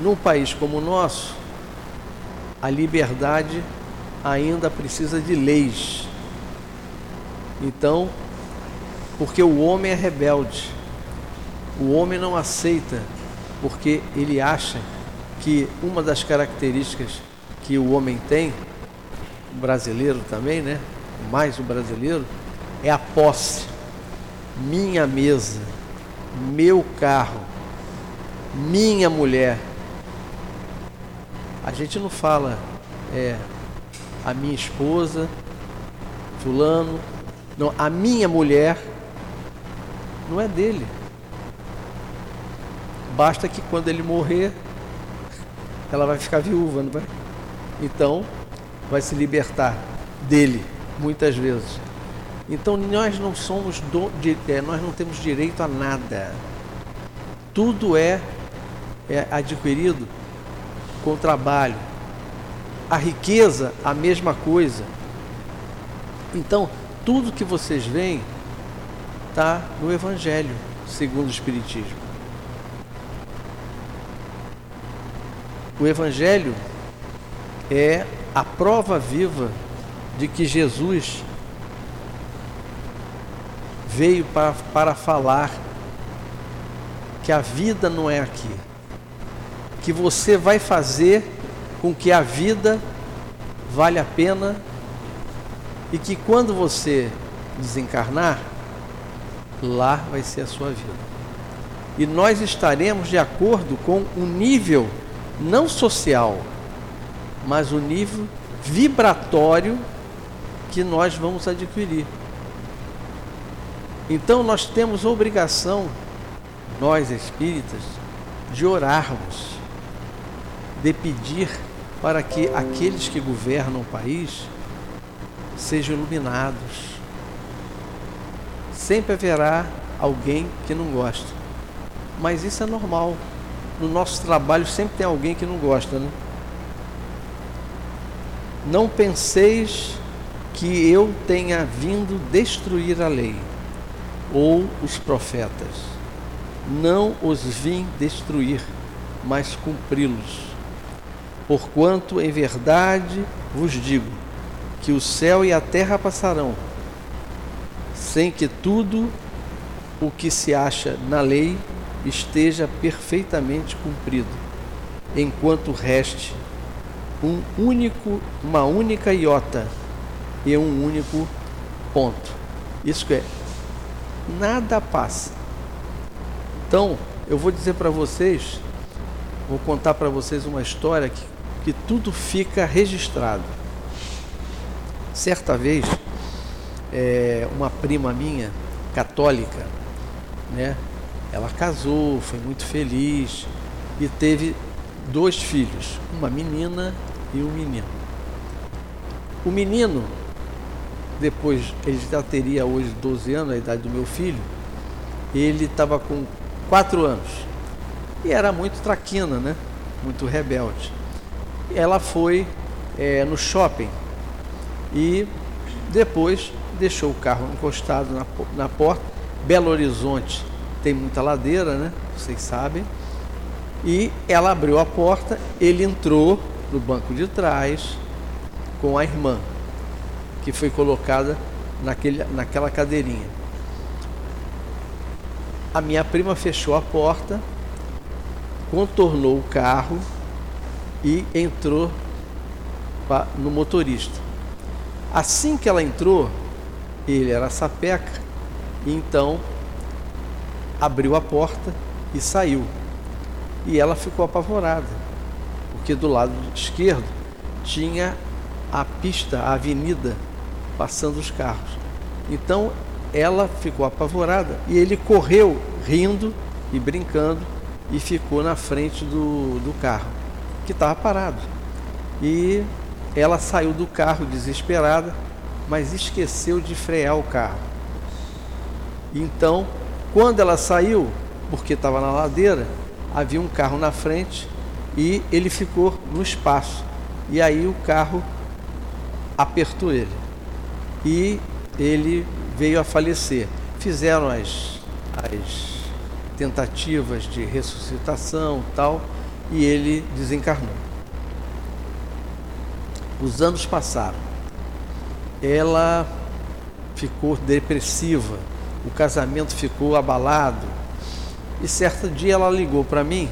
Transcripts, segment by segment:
num país como o nosso, a liberdade ainda precisa de leis. Então, porque o homem é rebelde, o homem não aceita, porque ele acha que uma das características que o homem tem, o brasileiro também, né? Mais o brasileiro, é a posse. Minha mesa, meu carro, minha mulher. A gente não fala é a minha esposa, fulano, não, a minha mulher não é dele. Basta que quando ele morrer, ela vai ficar viúva, não vai? Então, vai se libertar dele, muitas vezes. Então, nós não somos do, de, é, nós não temos direito a nada. Tudo é, é adquirido com trabalho. A riqueza, a mesma coisa. Então, tudo que vocês veem está no Evangelho, segundo o Espiritismo. O Evangelho é a prova viva de que Jesus veio para, para falar que a vida não é aqui, que você vai fazer com que a vida vale a pena e que quando você desencarnar, lá vai ser a sua vida. E nós estaremos de acordo com o nível não social, mas o nível vibratório que nós vamos adquirir. Então nós temos obrigação, nós espíritas, de orarmos, de pedir para que aqueles que governam o país sejam iluminados. Sempre haverá alguém que não gosta, mas isso é normal no nosso trabalho sempre tem alguém que não gosta, né? Não penseis que eu tenha vindo destruir a lei ou os profetas. Não os vim destruir, mas cumpri-los. Porquanto em verdade vos digo que o céu e a terra passarão, sem que tudo o que se acha na lei esteja perfeitamente cumprido, enquanto reste um único, uma única iota e um único ponto. Isso é, nada passa. Então, eu vou dizer para vocês, vou contar para vocês uma história que, que tudo fica registrado. Certa vez, é, uma prima minha, católica, né, ela casou, foi muito feliz e teve dois filhos, uma menina e um menino. O menino, depois, ele já teria hoje 12 anos, a idade do meu filho, ele estava com 4 anos e era muito traquina, né? Muito rebelde. Ela foi é, no shopping e depois deixou o carro encostado na, na porta. Belo Horizonte tem muita ladeira, né? Vocês sabem. E ela abriu a porta, ele entrou no banco de trás com a irmã, que foi colocada naquele, naquela cadeirinha. A minha prima fechou a porta, contornou o carro e entrou no motorista. Assim que ela entrou, ele era sapeca, então abriu a porta e saiu. E ela ficou apavorada, porque do lado esquerdo tinha a pista, a avenida, passando os carros. Então ela ficou apavorada e ele correu rindo e brincando e ficou na frente do, do carro, que estava parado. E ela saiu do carro desesperada, mas esqueceu de frear o carro. Então quando ela saiu, porque estava na ladeira, havia um carro na frente e ele ficou no espaço. E aí o carro apertou ele. E ele veio a falecer. Fizeram as, as tentativas de ressuscitação tal, e ele desencarnou. Os anos passaram. Ela ficou depressiva, o casamento ficou abalado. E certo dia ela ligou para mim,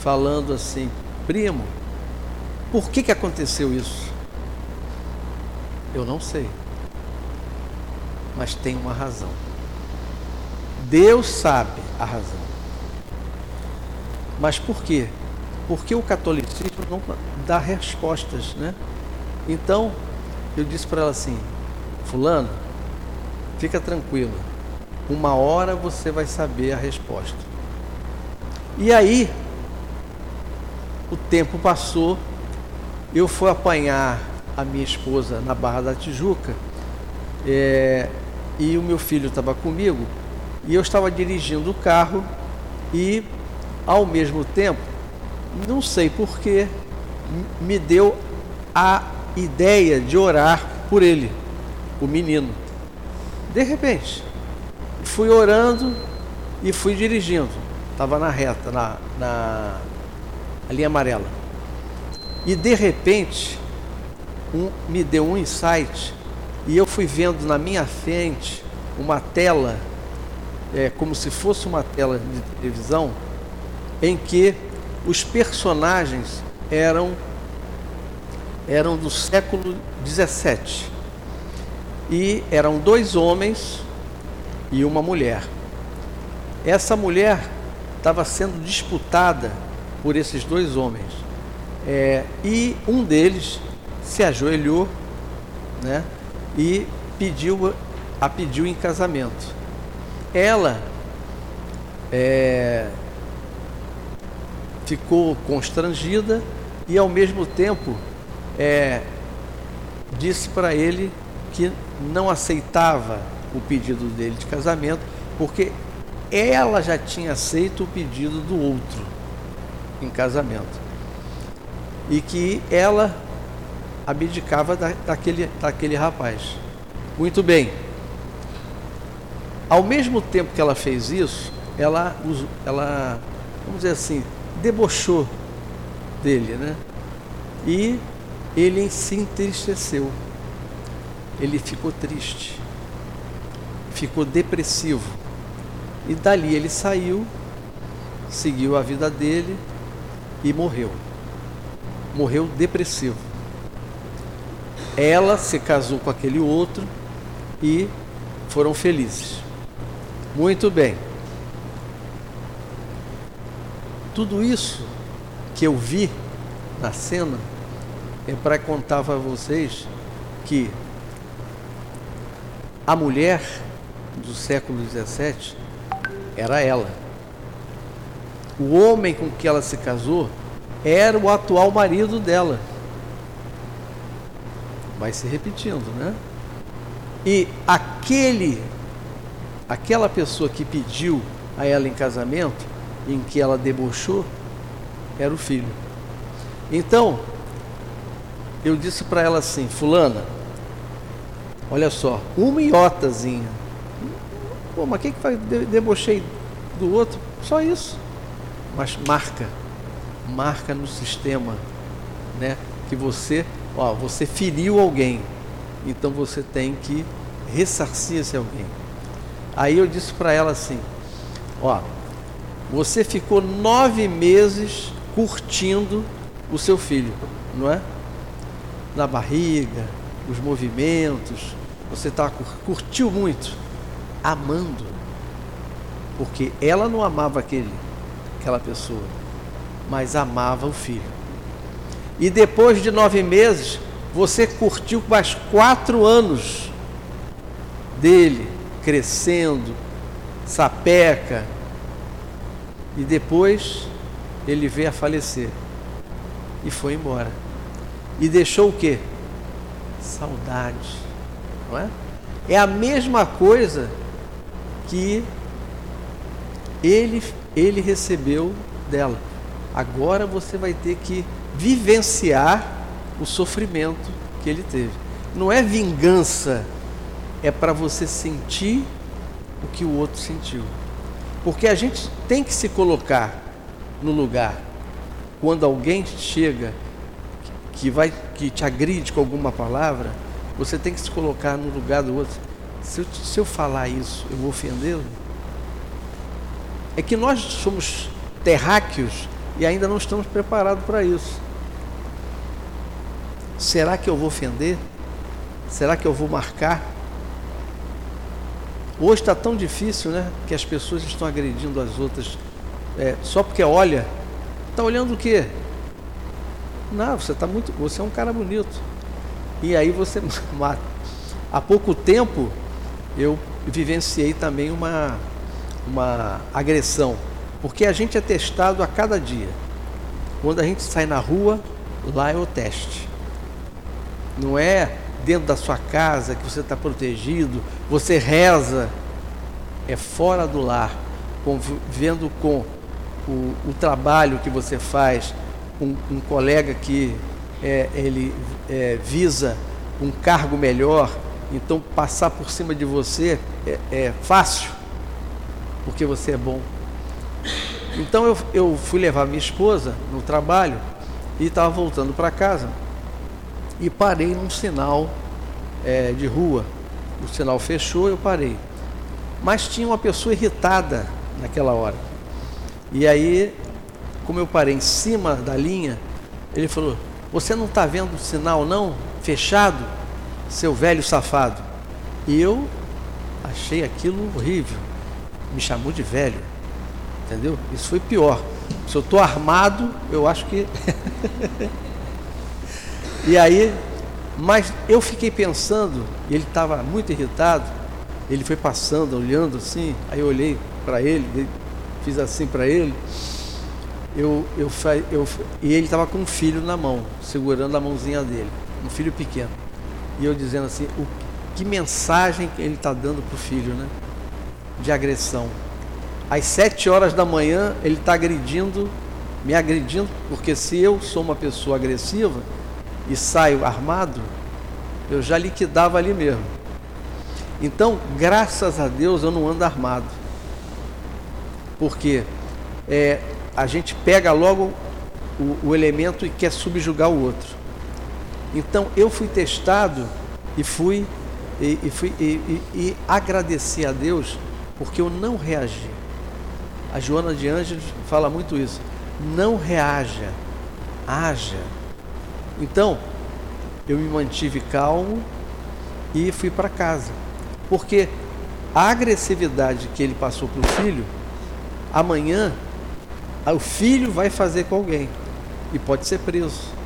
falando assim: Primo, por que, que aconteceu isso? Eu não sei, mas tem uma razão. Deus sabe a razão. Mas por quê? Porque o catolicismo não dá respostas, né? Então, eu disse para ela assim: Fulano, fica tranquilo, uma hora você vai saber a resposta. E aí, o tempo passou, eu fui apanhar a minha esposa na Barra da Tijuca é, e o meu filho estava comigo e eu estava dirigindo o carro e ao mesmo tempo, não sei porquê, me deu a ideia de orar por ele, o menino. De repente, fui orando e fui dirigindo. Estava na reta, na, na linha amarela. E de repente, um, me deu um insight e eu fui vendo na minha frente uma tela, é, como se fosse uma tela de televisão, em que os personagens eram eram do século 17 e eram dois homens e uma mulher. Essa mulher estava sendo disputada por esses dois homens é, e um deles se ajoelhou, né, e pediu a pediu em casamento. Ela é, ficou constrangida e ao mesmo tempo é, disse para ele que não aceitava o pedido dele de casamento, porque ela já tinha aceito o pedido do outro em casamento. E que ela abdicava da, daquele, daquele rapaz. Muito bem. Ao mesmo tempo que ela fez isso, ela, ela vamos dizer assim, debochou dele, né? E ele se entristeceu. Ele ficou triste. Ficou depressivo. E dali ele saiu, seguiu a vida dele e morreu. Morreu depressivo. Ela se casou com aquele outro e foram felizes. Muito bem. Tudo isso que eu vi na cena é para contar para vocês que a mulher do século XVII era ela. O homem com que ela se casou era o atual marido dela. Vai se repetindo, né? E aquele, aquela pessoa que pediu a ela em casamento em que ela debochou era o filho. Então, eu disse para ela assim: Fulana, olha só, uma iotazinha. Pô, mas quem que faz? Debochei do outro? Só isso. Mas marca, marca no sistema, né? Que você, ó, você feriu alguém, então você tem que ressarcir esse alguém. Aí eu disse para ela assim: ó, você ficou nove meses curtindo o seu filho, não é? Na barriga, os movimentos, você tá, curtiu muito, amando, porque ela não amava aquele, aquela pessoa, mas amava o filho. E depois de nove meses, você curtiu mais quatro anos dele, crescendo, sapeca, e depois ele veio a falecer e foi embora. E deixou o quê? Saudade, não é? É a mesma coisa que ele ele recebeu dela. Agora você vai ter que vivenciar o sofrimento que ele teve. Não é vingança, é para você sentir o que o outro sentiu. Porque a gente tem que se colocar no lugar quando alguém chega que vai que te agride com alguma palavra, você tem que se colocar no lugar do outro. Se eu, se eu falar isso, eu vou ofendê-lo? É que nós somos terráqueos e ainda não estamos preparados para isso. Será que eu vou ofender? Será que eu vou marcar? Hoje está tão difícil, né? Que as pessoas estão agredindo as outras é, só porque olha. Está olhando o quê? Não, você está muito. Você é um cara bonito. E aí você mata. Há pouco tempo eu vivenciei também uma, uma agressão. Porque a gente é testado a cada dia. Quando a gente sai na rua, lá é o teste. Não é dentro da sua casa que você está protegido, você reza. É fora do lar, convivendo com o, o trabalho que você faz, um, um colega que é, ele é, visa um cargo melhor, então passar por cima de você é, é fácil, porque você é bom. Então eu, eu fui levar minha esposa no trabalho e estava voltando para casa e parei num sinal é, de rua. O sinal fechou, eu parei. Mas tinha uma pessoa irritada naquela hora. E aí como eu parei em cima da linha, ele falou: Você não está vendo o sinal, não? Fechado? Seu velho safado. E eu achei aquilo horrível. Me chamou de velho. Entendeu? Isso foi pior. Se eu estou armado, eu acho que. e aí, mas eu fiquei pensando, ele estava muito irritado. Ele foi passando, olhando assim. Aí eu olhei para ele, fiz assim para ele eu, eu, eu, e ele estava com um filho na mão, segurando a mãozinha dele, um filho pequeno. E eu dizendo assim, o, que mensagem ele está dando para o filho, né? De agressão. Às sete horas da manhã ele está agredindo, me agredindo, porque se eu sou uma pessoa agressiva e saio armado, eu já liquidava ali mesmo. Então, graças a Deus eu não ando armado. Porque é, a gente pega logo o, o elemento e quer subjugar o outro. Então eu fui testado e fui e, e fui e, e, agradeci a Deus porque eu não reagi. A Joana de Ângeles fala muito isso. Não reaja, haja. Então eu me mantive calmo e fui para casa, porque a agressividade que ele passou para o filho, amanhã o filho vai fazer com alguém e pode ser preso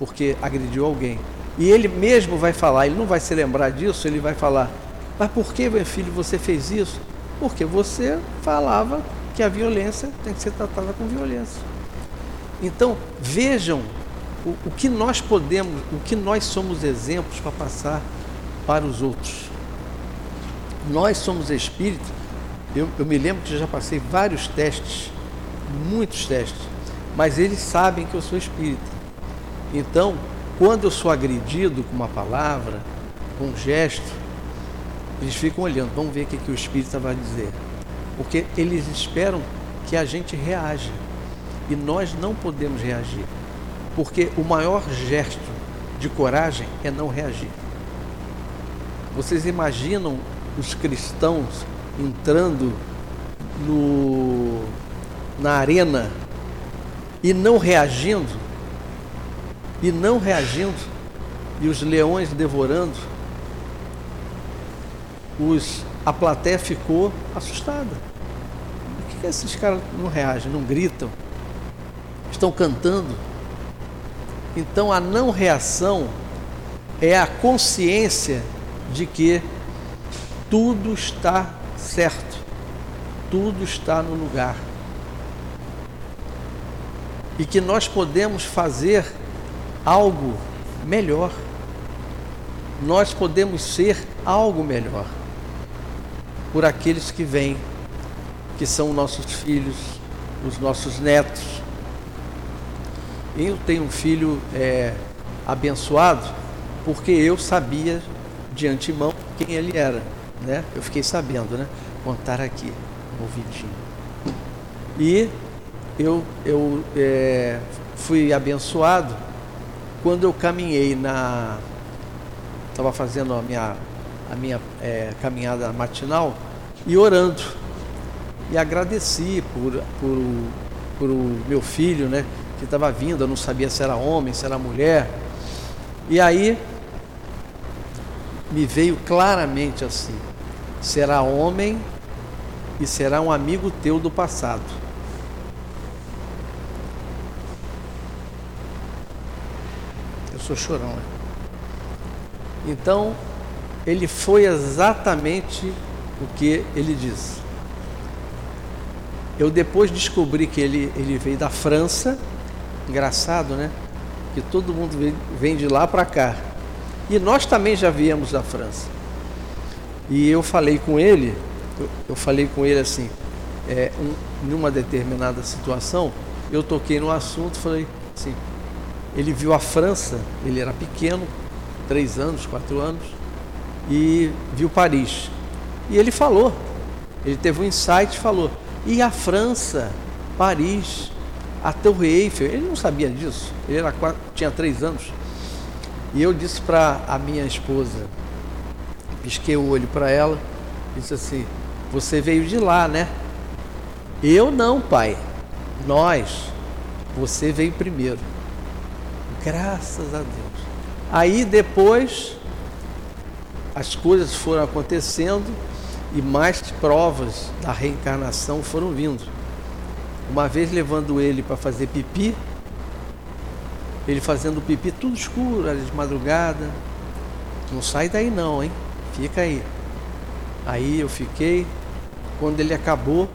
porque agrediu alguém. E ele mesmo vai falar, ele não vai se lembrar disso, ele vai falar: Mas por que, meu filho, você fez isso? Porque você falava que a violência tem que ser tratada com violência. Então, vejam o, o que nós podemos, o que nós somos exemplos para passar para os outros. Nós somos espíritos. Eu, eu me lembro que já passei vários testes muitos testes, mas eles sabem que eu sou espírita. Então, quando eu sou agredido com uma palavra, com um gesto, eles ficam olhando, vamos ver o que, que o espírita vai dizer. Porque eles esperam que a gente reaja. E nós não podemos reagir. Porque o maior gesto de coragem é não reagir. Vocês imaginam os cristãos entrando no na arena e não reagindo, e não reagindo, e os leões devorando, os, a plateia ficou assustada. Por que, que esses caras não reagem, não gritam? Estão cantando? Então a não reação é a consciência de que tudo está certo, tudo está no lugar e que nós podemos fazer algo melhor. Nós podemos ser algo melhor por aqueles que vêm, que são nossos filhos, os nossos netos. Eu tenho um filho é, abençoado porque eu sabia de antemão quem ele era, né? Eu fiquei sabendo, né? Contar aqui, ouvidinho. E eu, eu é, fui abençoado quando eu caminhei na. Estava fazendo a minha, a minha é, caminhada matinal e orando. E agradeci por, por, por o meu filho, né? Que estava vindo, eu não sabia se era homem, se era mulher. E aí me veio claramente assim: será homem e será um amigo teu do passado. Eu sou chorão, né? Então, ele foi exatamente o que ele disse. Eu depois descobri que ele, ele veio da França, engraçado, né? Que todo mundo vem, de lá para cá. E nós também já viemos da França. E eu falei com ele, eu, eu falei com ele assim, é, um, numa determinada situação, eu toquei no assunto, falei assim, ele viu a França, ele era pequeno, três anos, quatro anos, e viu Paris. E ele falou, ele teve um insight e falou, e a França, Paris, a Torre Eiffel, ele não sabia disso, ele era quatro, tinha três anos. E eu disse para a minha esposa, pisquei o olho para ela, disse assim: Você veio de lá, né? Eu não, pai. Nós. Você veio primeiro. Graças a Deus. Aí depois as coisas foram acontecendo e mais provas da reencarnação foram vindo. Uma vez levando ele para fazer pipi, ele fazendo pipi tudo escuro, de madrugada. Não sai daí não, hein? Fica aí. Aí eu fiquei. Quando ele acabou,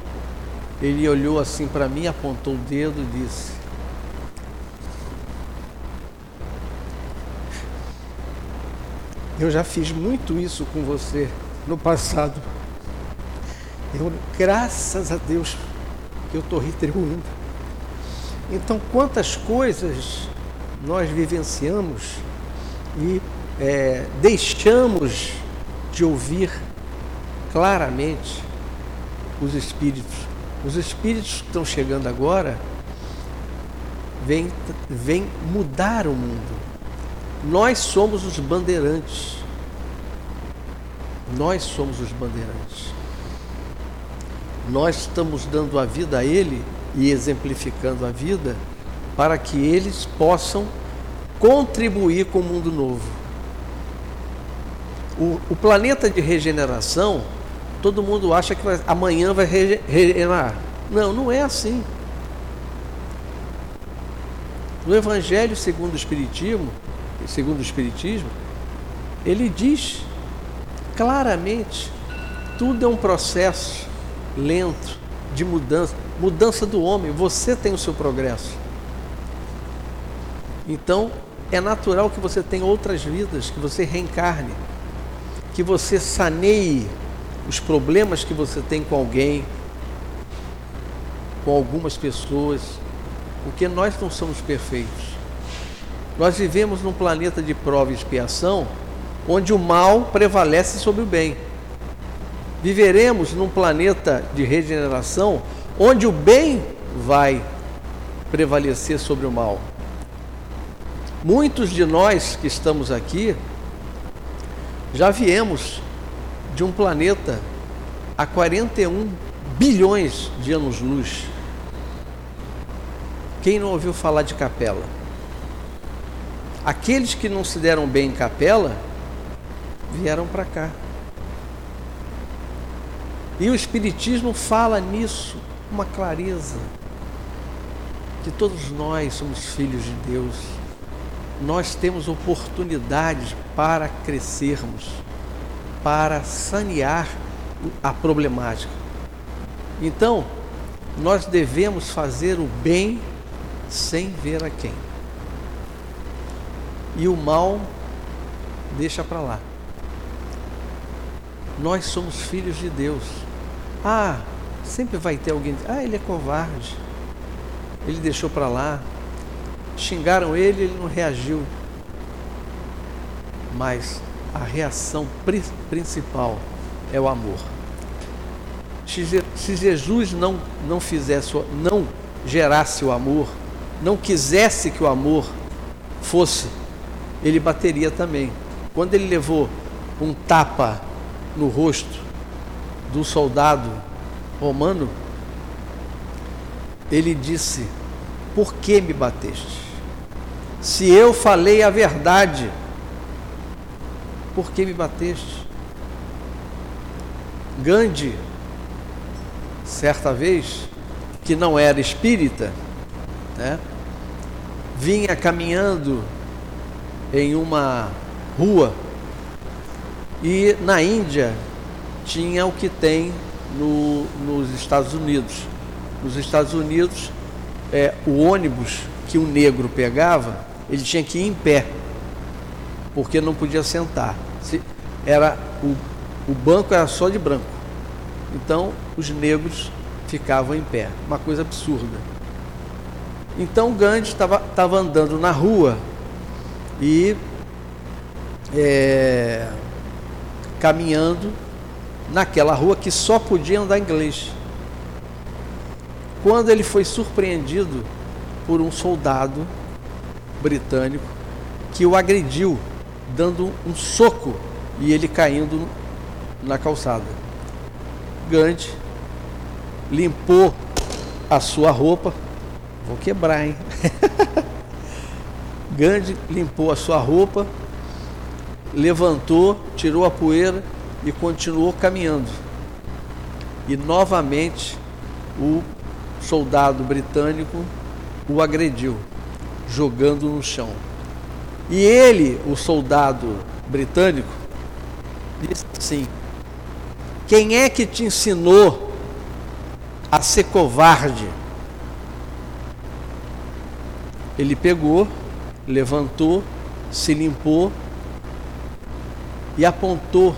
ele olhou assim para mim, apontou o dedo e disse: Eu já fiz muito isso com você no passado. Eu, graças a Deus, que eu estou retribuindo. Então, quantas coisas nós vivenciamos e é, deixamos de ouvir claramente os espíritos. Os espíritos que estão chegando agora vêm, vêm mudar o mundo. Nós somos os bandeirantes. Nós somos os bandeirantes. Nós estamos dando a vida a Ele e exemplificando a vida para que eles possam contribuir com o mundo novo. O, o planeta de regeneração, todo mundo acha que vai, amanhã vai regenerar. Não, não é assim. No Evangelho segundo o Espiritismo, segundo o Espiritismo, ele diz claramente, tudo é um processo lento de mudança, mudança do homem. Você tem o seu progresso. Então, é natural que você tenha outras vidas, que você reencarne, que você saneie os problemas que você tem com alguém, com algumas pessoas, porque nós não somos perfeitos. Nós vivemos num planeta de prova e expiação, onde o mal prevalece sobre o bem. Viveremos num planeta de regeneração, onde o bem vai prevalecer sobre o mal. Muitos de nós que estamos aqui já viemos de um planeta a 41 bilhões de anos-luz. Quem não ouviu falar de capela? Aqueles que não se deram bem em capela vieram para cá. E o Espiritismo fala nisso, uma clareza, que todos nós somos filhos de Deus nós temos oportunidades para crescermos, para sanear a problemática. Então, nós devemos fazer o bem sem ver a quem. E o mal deixa para lá. Nós somos filhos de Deus. Ah, sempre vai ter alguém. Ah, ele é covarde. Ele deixou para lá. Xingaram ele, ele não reagiu. Mas a reação principal é o amor. Se Jesus não, não fizesse, não gerasse o amor, não quisesse que o amor fosse, ele bateria também. Quando ele levou um tapa no rosto do soldado romano, ele disse: Por que me bateste? Se eu falei a verdade, por que me bateste? Gandhi, certa vez, que não era espírita, né, vinha caminhando em uma rua e na Índia tinha o que tem no, nos Estados Unidos. Nos Estados Unidos, é, o ônibus que o negro pegava, ele tinha que ir em pé, porque não podia sentar. Se, era o, o banco era só de branco. Então os negros ficavam em pé, uma coisa absurda. Então Gandhi estava andando na rua e é, caminhando naquela rua que só podia andar inglês. Quando ele foi surpreendido por um soldado britânico que o agrediu, dando um soco e ele caindo na calçada. Gandhi limpou a sua roupa, vou quebrar, hein? Gandhi limpou a sua roupa, levantou, tirou a poeira e continuou caminhando. E novamente o soldado britânico o agrediu, jogando no chão. E ele, o soldado britânico, disse assim: Quem é que te ensinou a ser covarde? Ele pegou, levantou, se limpou e apontou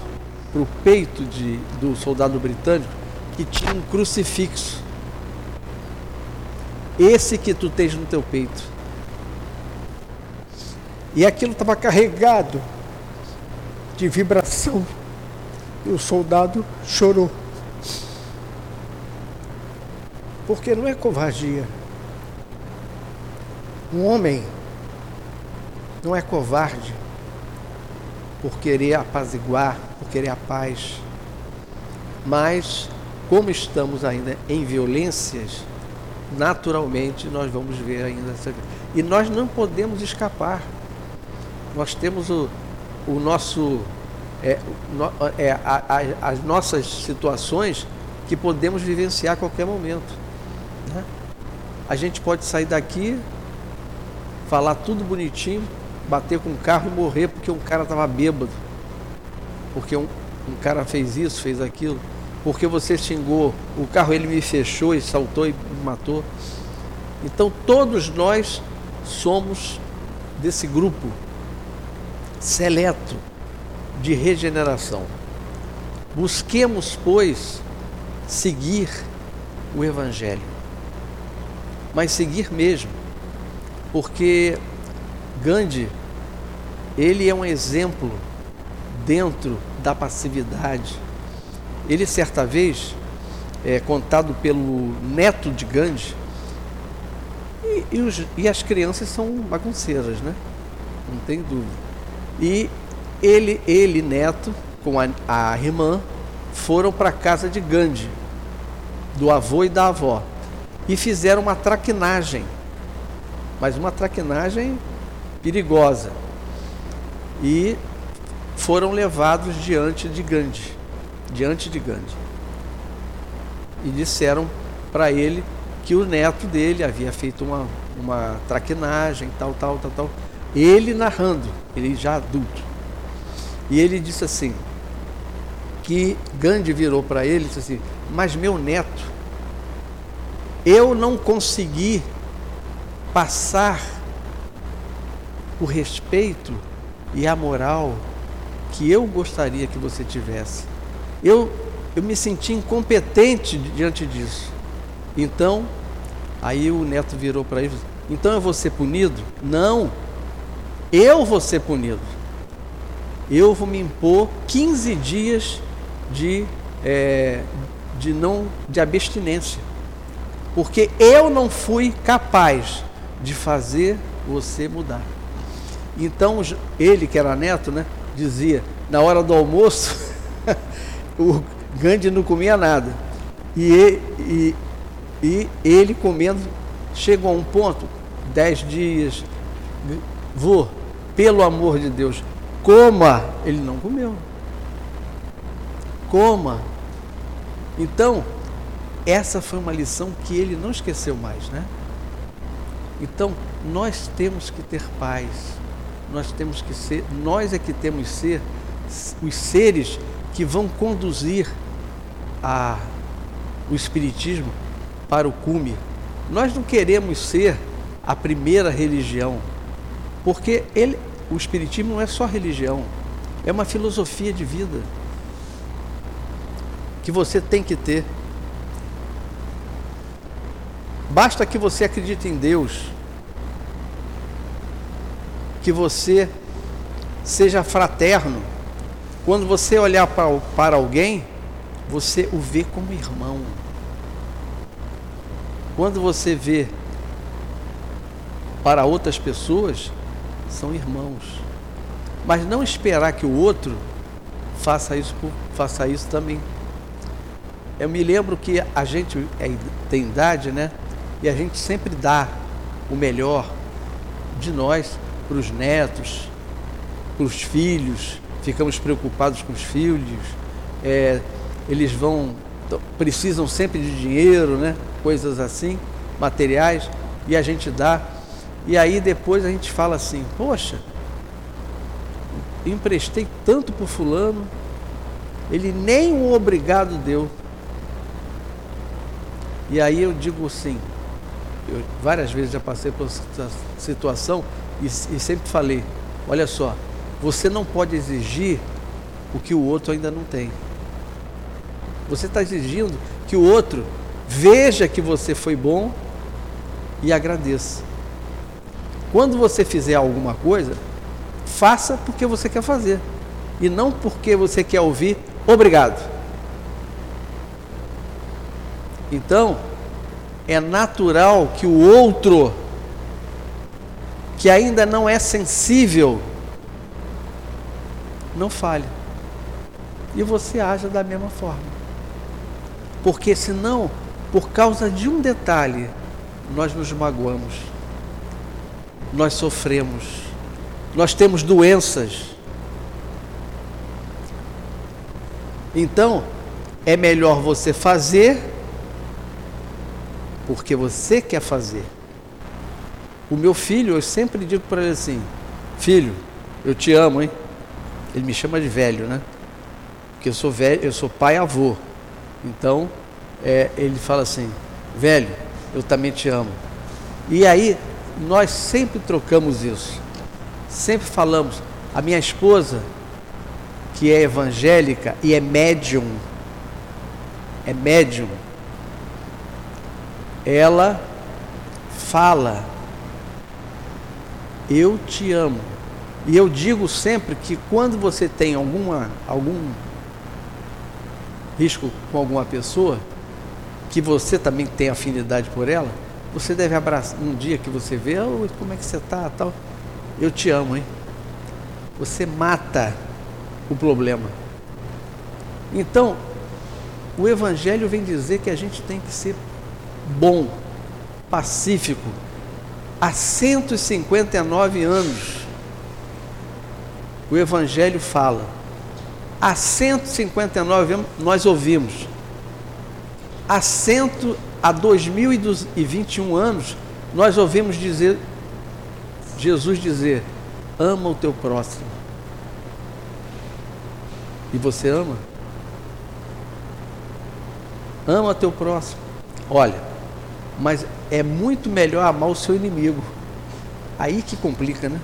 para o peito de, do soldado britânico que tinha um crucifixo. Esse que tu tens no teu peito. E aquilo estava carregado de vibração. E o soldado chorou. Porque não é covardia. Um homem não é covarde por querer apaziguar, por querer a paz. Mas, como estamos ainda em violências, naturalmente nós vamos ver ainda essa. E nós não podemos escapar. Nós temos o, o nosso. É, é, a, a, as nossas situações que podemos vivenciar a qualquer momento. Né? A gente pode sair daqui, falar tudo bonitinho, bater com um carro e morrer porque um cara estava bêbado. Porque um, um cara fez isso, fez aquilo. Porque você xingou o carro, ele me fechou e saltou e me matou. Então todos nós somos desse grupo seleto de regeneração. Busquemos, pois, seguir o Evangelho. Mas seguir mesmo, porque Gandhi, ele é um exemplo dentro da passividade. Ele, certa vez, é contado pelo neto de Gandhi, e, e, os, e as crianças são bagunceiras, né? Não tem dúvida. E ele, ele neto, com a, a irmã, foram para a casa de Gandhi, do avô e da avó, e fizeram uma traquinagem. Mas uma traquinagem perigosa. E foram levados diante de Gandhi, diante de Gandhi. E disseram para ele que o neto dele havia feito uma, uma traquinagem, tal, tal, tal, tal. Ele narrando, ele já adulto. E ele disse assim, que Gandhi virou para ele e disse assim, mas meu neto, eu não consegui passar o respeito e a moral que eu gostaria que você tivesse. Eu, eu me senti incompetente diante disso. Então, aí o neto virou para ele: então eu vou ser punido? Não, eu vou ser punido. Eu vou me impor 15 dias de, é, de não de abstinência. porque eu não fui capaz de fazer você mudar. Então ele, que era neto, né, dizia, na hora do almoço, o Gandhi não comia nada. E, e, e ele comendo, chegou a um ponto, dez dias, vô, pelo amor de Deus, coma. Ele não comeu. Coma. Então, essa foi uma lição que ele não esqueceu mais, né? Então, nós temos que ter paz. Nós temos que ser, nós é que temos ser os seres que vão conduzir a, o espiritismo para o cume. Nós não queremos ser a primeira religião, porque ele, o espiritismo não é só religião, é uma filosofia de vida que você tem que ter. Basta que você acredite em Deus, que você seja fraterno. Quando você olhar para, para alguém, você o vê como irmão. Quando você vê para outras pessoas, são irmãos. Mas não esperar que o outro faça isso, faça isso também. Eu me lembro que a gente é, tem idade, né? E a gente sempre dá o melhor de nós para os netos, para os filhos. Ficamos preocupados com os filhos. É, eles vão precisam sempre de dinheiro, né? Coisas assim, materiais, e a gente dá. E aí depois a gente fala assim: "Poxa, emprestei tanto para fulano, ele nem o obrigado deu". E aí eu digo assim, eu várias vezes já passei por essa situação e, e sempre falei, olha só, você não pode exigir o que o outro ainda não tem. Você está exigindo que o outro veja que você foi bom e agradeça. Quando você fizer alguma coisa, faça porque você quer fazer e não porque você quer ouvir obrigado. Então, é natural que o outro, que ainda não é sensível, não fale. E você haja da mesma forma. Porque senão, por causa de um detalhe, nós nos magoamos, nós sofremos, nós temos doenças. Então, é melhor você fazer porque você quer fazer. O meu filho, eu sempre digo para ele assim: Filho, eu te amo, hein? Ele me chama de velho, né? Porque eu sou velho, eu sou pai avô. Então, é, ele fala assim: Velho, eu também te amo. E aí, nós sempre trocamos isso. Sempre falamos. A minha esposa, que é evangélica e é médium, é médium, ela fala: Eu te amo. E eu digo sempre que quando você tem alguma, algum risco com alguma pessoa, que você também tem afinidade por ela, você deve abraçar um dia que você vê, oh, como é que você está, tal. Eu te amo, hein? Você mata o problema. Então, o Evangelho vem dizer que a gente tem que ser bom, pacífico, há 159 anos. O Evangelho fala. Há 159 anos nós ouvimos. Há, cento, há 2021 anos nós ouvimos dizer, Jesus dizer, ama o teu próximo. E você ama? Ama teu próximo. Olha, mas é muito melhor amar o seu inimigo. Aí que complica, né?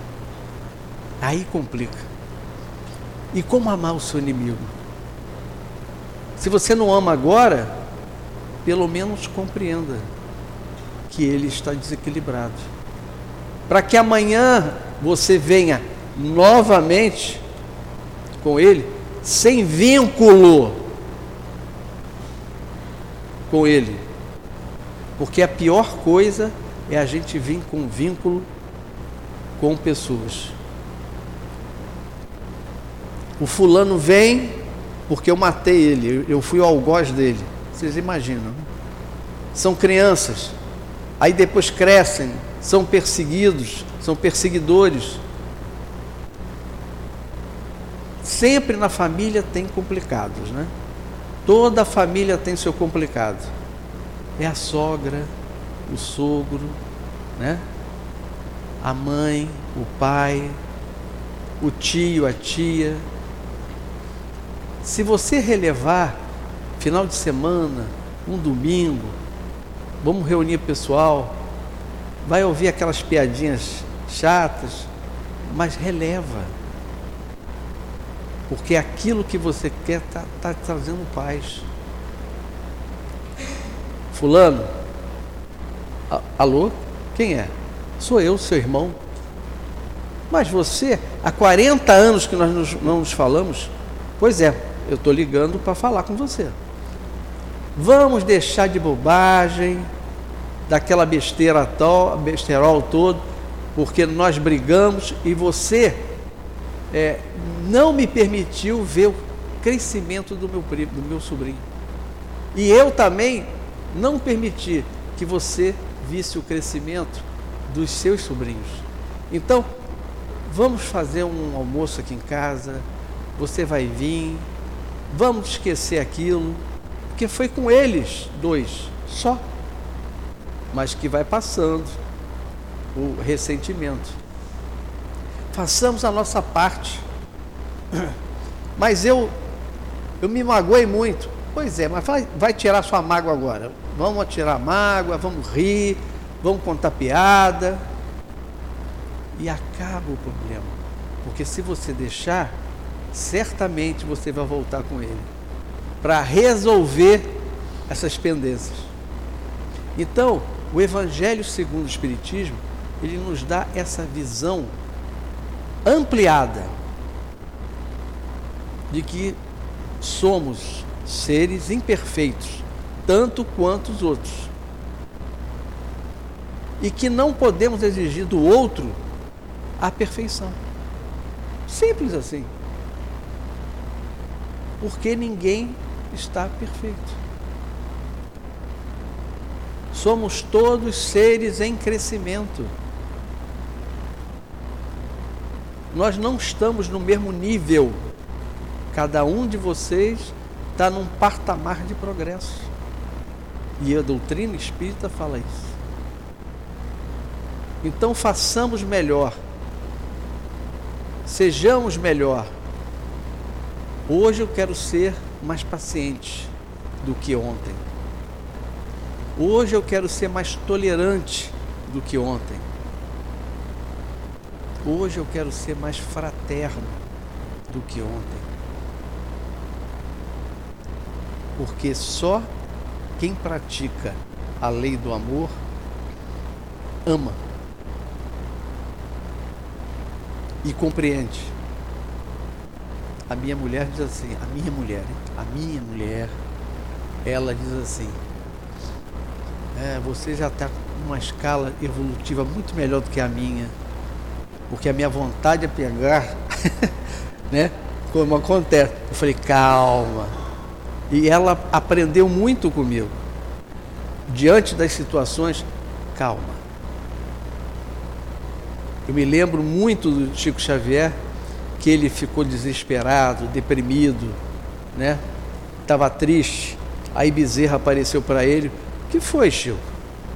Aí complica. E como amar o seu inimigo? Se você não ama agora, pelo menos compreenda que ele está desequilibrado. Para que amanhã você venha novamente com ele, sem vínculo com ele Porque a pior coisa é a gente vir com vínculo com pessoas. O fulano vem porque eu matei ele, eu fui o algoz dele. Vocês imaginam? Né? São crianças, aí depois crescem, são perseguidos, são perseguidores. Sempre na família tem complicados, né? Toda família tem seu complicado. É a sogra, o sogro, né? A mãe, o pai, o tio, a tia. Se você relevar final de semana, um domingo, vamos reunir pessoal, vai ouvir aquelas piadinhas chatas, mas releva. Porque aquilo que você quer está tá trazendo paz. Fulano, alô? Quem é? Sou eu, seu irmão. Mas você, há 40 anos que nós não nos falamos, pois é, eu estou ligando para falar com você. Vamos deixar de bobagem, daquela besteira tal, besterol todo, porque nós brigamos e você é, não me permitiu ver o crescimento do meu primo, do meu sobrinho. E eu também não permiti que você visse o crescimento dos seus sobrinhos. Então, vamos fazer um almoço aqui em casa, você vai vir, vamos esquecer aquilo, porque foi com eles dois, só. Mas que vai passando o ressentimento. Façamos a nossa parte. Mas eu eu me magoei muito. Pois é, mas vai, vai tirar sua mágoa agora. Vamos tirar a mágoa, vamos rir, vamos contar piada. E acaba o problema. Porque se você deixar, certamente você vai voltar com ele para resolver essas pendências. Então, o Evangelho segundo o Espiritismo, ele nos dá essa visão ampliada de que somos seres imperfeitos, tanto quanto os outros. E que não podemos exigir do outro a perfeição. Simples assim. Porque ninguém está perfeito. Somos todos seres em crescimento. Nós não estamos no mesmo nível. Cada um de vocês está num patamar de progresso. E a doutrina espírita fala isso. Então façamos melhor. Sejamos melhor. Hoje eu quero ser mais paciente do que ontem. Hoje eu quero ser mais tolerante do que ontem. Hoje eu quero ser mais fraterno do que ontem. Porque só quem pratica a lei do amor ama e compreende. A minha mulher diz assim, a minha mulher, a minha mulher, ela diz assim, é, você já está com uma escala evolutiva muito melhor do que a minha, porque a minha vontade é pegar, né? Como acontece. Eu falei, calma, e ela aprendeu muito comigo. Diante das situações, calma. Eu me lembro muito do Chico Xavier, que ele ficou desesperado, deprimido, né? Estava triste. Aí Bezerra apareceu para ele. O que foi, Chico?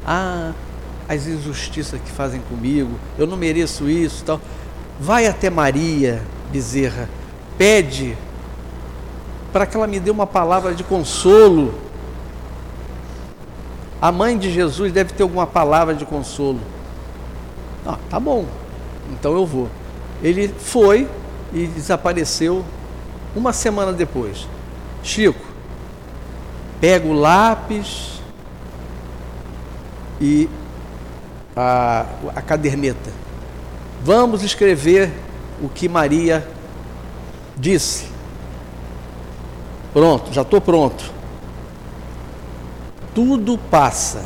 Ah, as injustiças que fazem comigo, eu não mereço isso tal. Vai até Maria, Bezerra, pede para que ela me dê uma palavra de consolo. A mãe de Jesus deve ter alguma palavra de consolo. Ah, tá bom, então eu vou. Ele foi e desapareceu uma semana depois. Chico, pega o lápis e a, a caderneta. Vamos escrever o que Maria disse. Pronto, já estou pronto. Tudo passa.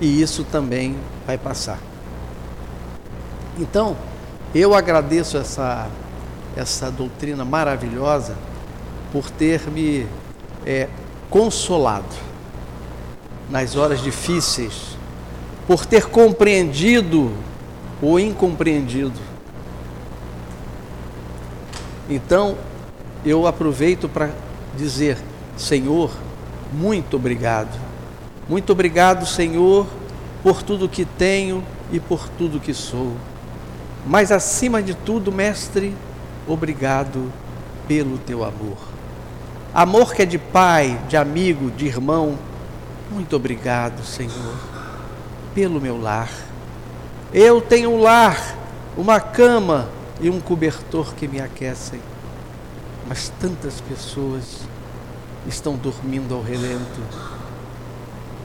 e isso também vai passar. Então, eu agradeço essa, essa doutrina maravilhosa por ter me é, consolado nas horas difíceis, por ter compreendido o incompreendido. Então, eu aproveito para dizer, Senhor, muito obrigado. Muito obrigado, Senhor, por tudo que tenho e por tudo que sou. Mas acima de tudo, mestre, obrigado pelo teu amor. Amor que é de pai, de amigo, de irmão. Muito obrigado, Senhor, pelo meu lar. Eu tenho um lar, uma cama e um cobertor que me aquecem. Mas tantas pessoas estão dormindo ao relento.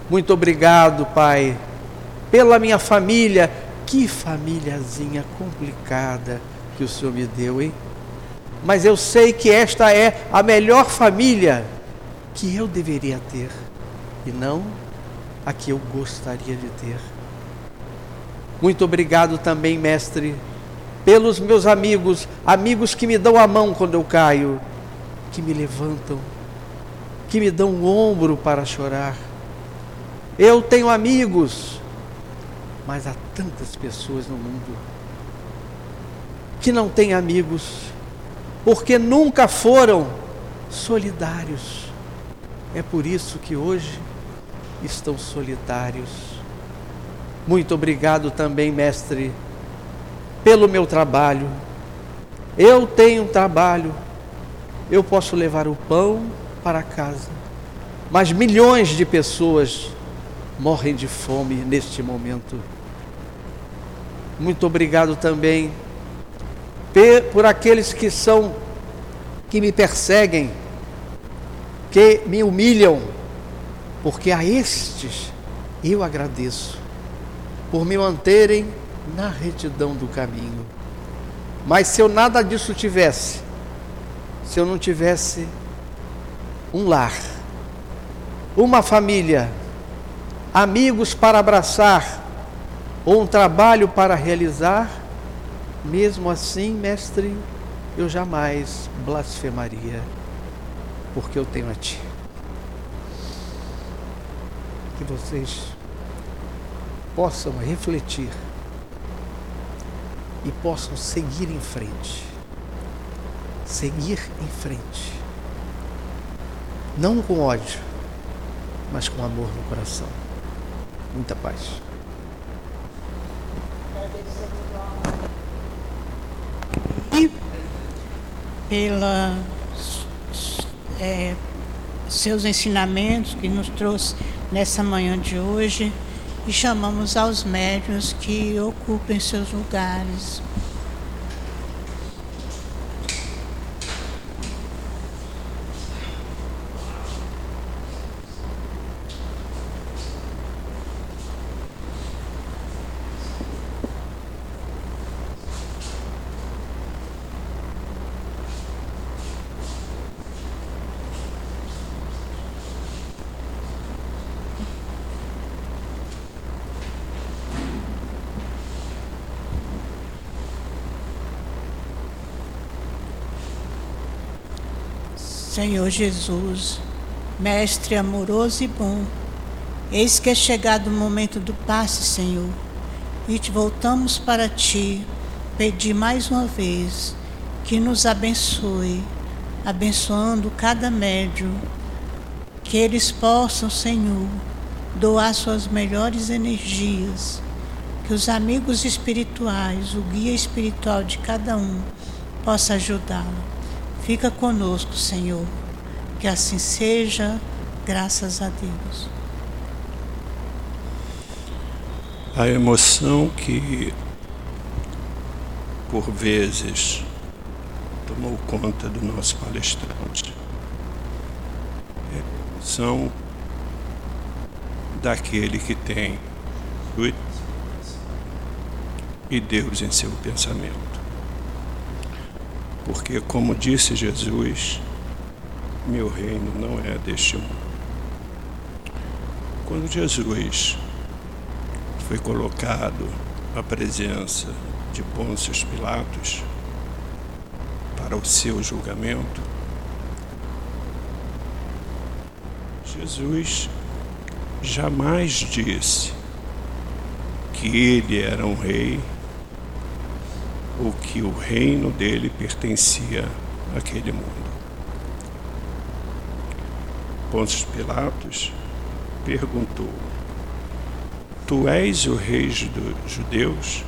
Muito obrigado, Pai, pela minha família. Que famíliazinha complicada que o Senhor me deu, hein? Mas eu sei que esta é a melhor família que eu deveria ter e não a que eu gostaria de ter. Muito obrigado também, mestre, pelos meus amigos, amigos que me dão a mão quando eu caio, que me levantam, que me dão um ombro para chorar. Eu tenho amigos, mas há tantas pessoas no mundo que não têm amigos, porque nunca foram solidários. É por isso que hoje estão solitários muito obrigado também, mestre, pelo meu trabalho. Eu tenho um trabalho, eu posso levar o pão para casa, mas milhões de pessoas morrem de fome neste momento. Muito obrigado também por aqueles que são que me perseguem, que me humilham, porque a estes eu agradeço por me manterem na retidão do caminho. Mas se eu nada disso tivesse, se eu não tivesse um lar, uma família, amigos para abraçar, ou um trabalho para realizar, mesmo assim, mestre, eu jamais blasfemaria, porque eu tenho a Ti. Que vocês possam refletir e possam seguir em frente. Seguir em frente. Não com ódio, mas com amor no coração. Muita paz. E pela é, seus ensinamentos que nos trouxe nessa manhã de hoje e chamamos aos médios que ocupem seus lugares. Senhor Jesus, Mestre amoroso e bom, eis que é chegado o momento do passe, Senhor, e te voltamos para ti, pedir mais uma vez que nos abençoe, abençoando cada médio, que eles possam, Senhor, doar suas melhores energias, que os amigos espirituais, o guia espiritual de cada um, possa ajudá-lo Fica conosco, Senhor. Que assim seja, graças a Deus. A emoção que, por vezes, tomou conta do nosso palestrante. É são daquele que tem e Deus em seu pensamento. Porque, como disse Jesus, meu reino não é deste mundo. Quando Jesus foi colocado à presença de Pôncio Pilatos para o seu julgamento, Jesus jamais disse que ele era um rei ou que o reino dele pertencia àquele mundo. Pôncio Pilatos perguntou: Tu és o rei dos judeus?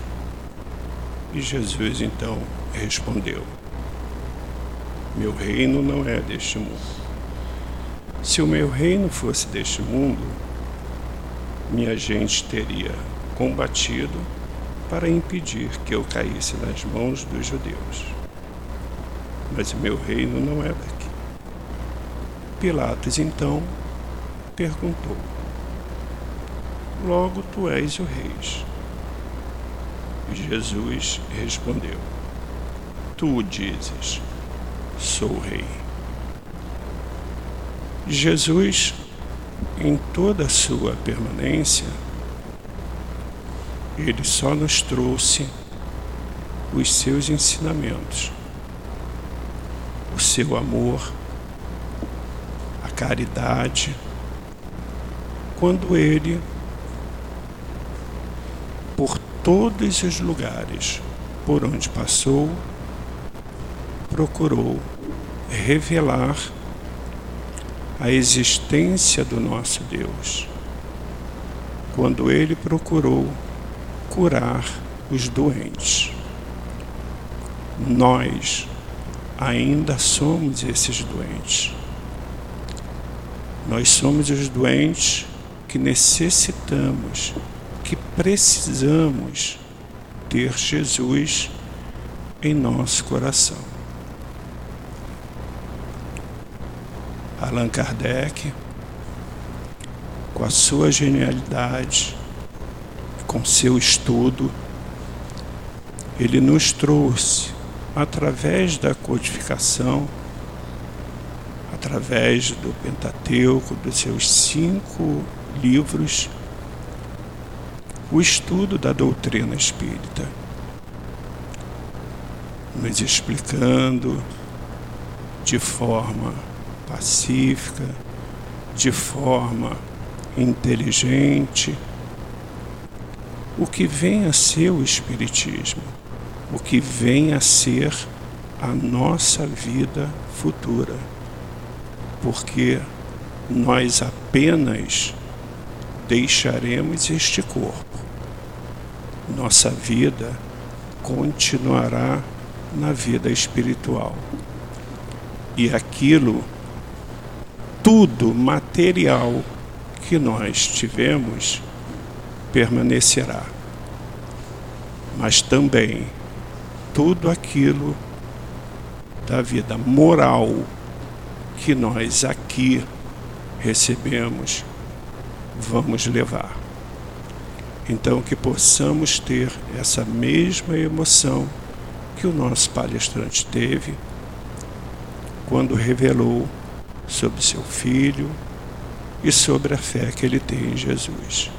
E Jesus então respondeu: Meu reino não é deste mundo. Se o meu reino fosse deste mundo, minha gente teria combatido para impedir que eu caísse nas mãos dos judeus. Mas o meu reino não é daqui. Pilatos então perguntou: Logo tu és o rei. Jesus respondeu: Tu dizes, sou rei. Jesus, em toda a sua permanência, ele só nos trouxe os seus ensinamentos, o seu amor, a caridade, quando ele, por todos os lugares por onde passou, procurou revelar a existência do nosso Deus. Quando ele procurou curar os doentes. Nós ainda somos esses doentes. Nós somos os doentes que necessitamos, que precisamos ter Jesus em nosso coração. Allan Kardec, com a sua genialidade, com seu estudo, ele nos trouxe, através da codificação, através do Pentateuco, dos seus cinco livros, o estudo da doutrina espírita, nos explicando de forma pacífica, de forma inteligente, o que vem a ser o Espiritismo, o que vem a ser a nossa vida futura. Porque nós apenas deixaremos este corpo. Nossa vida continuará na vida espiritual. E aquilo tudo material que nós tivemos permanecerá. Mas também tudo aquilo da vida moral que nós aqui recebemos, vamos levar. Então, que possamos ter essa mesma emoção que o nosso palestrante teve quando revelou sobre seu filho e sobre a fé que ele tem em Jesus.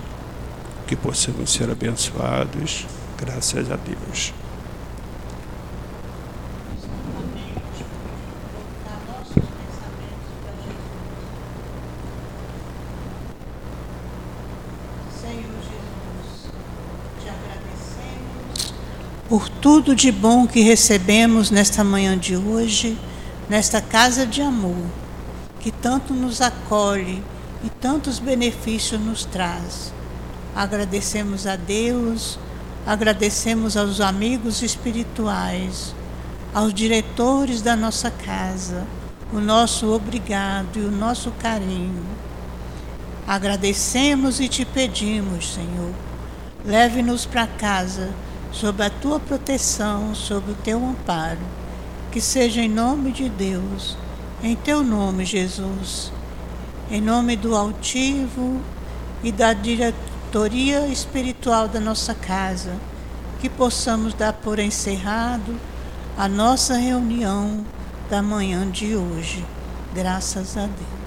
Que possamos ser abençoados, graças a Deus. por tudo de bom que recebemos nesta manhã de hoje, nesta casa de amor que tanto nos acolhe e tantos benefícios nos traz. Agradecemos a Deus, agradecemos aos amigos espirituais, aos diretores da nossa casa, o nosso obrigado e o nosso carinho. Agradecemos e te pedimos, Senhor, leve-nos para casa sob a tua proteção, sob o teu amparo. Que seja em nome de Deus em teu nome, Jesus, em nome do altivo e da diretoria espiritual da nossa casa, que possamos dar por encerrado a nossa reunião da manhã de hoje. Graças a Deus.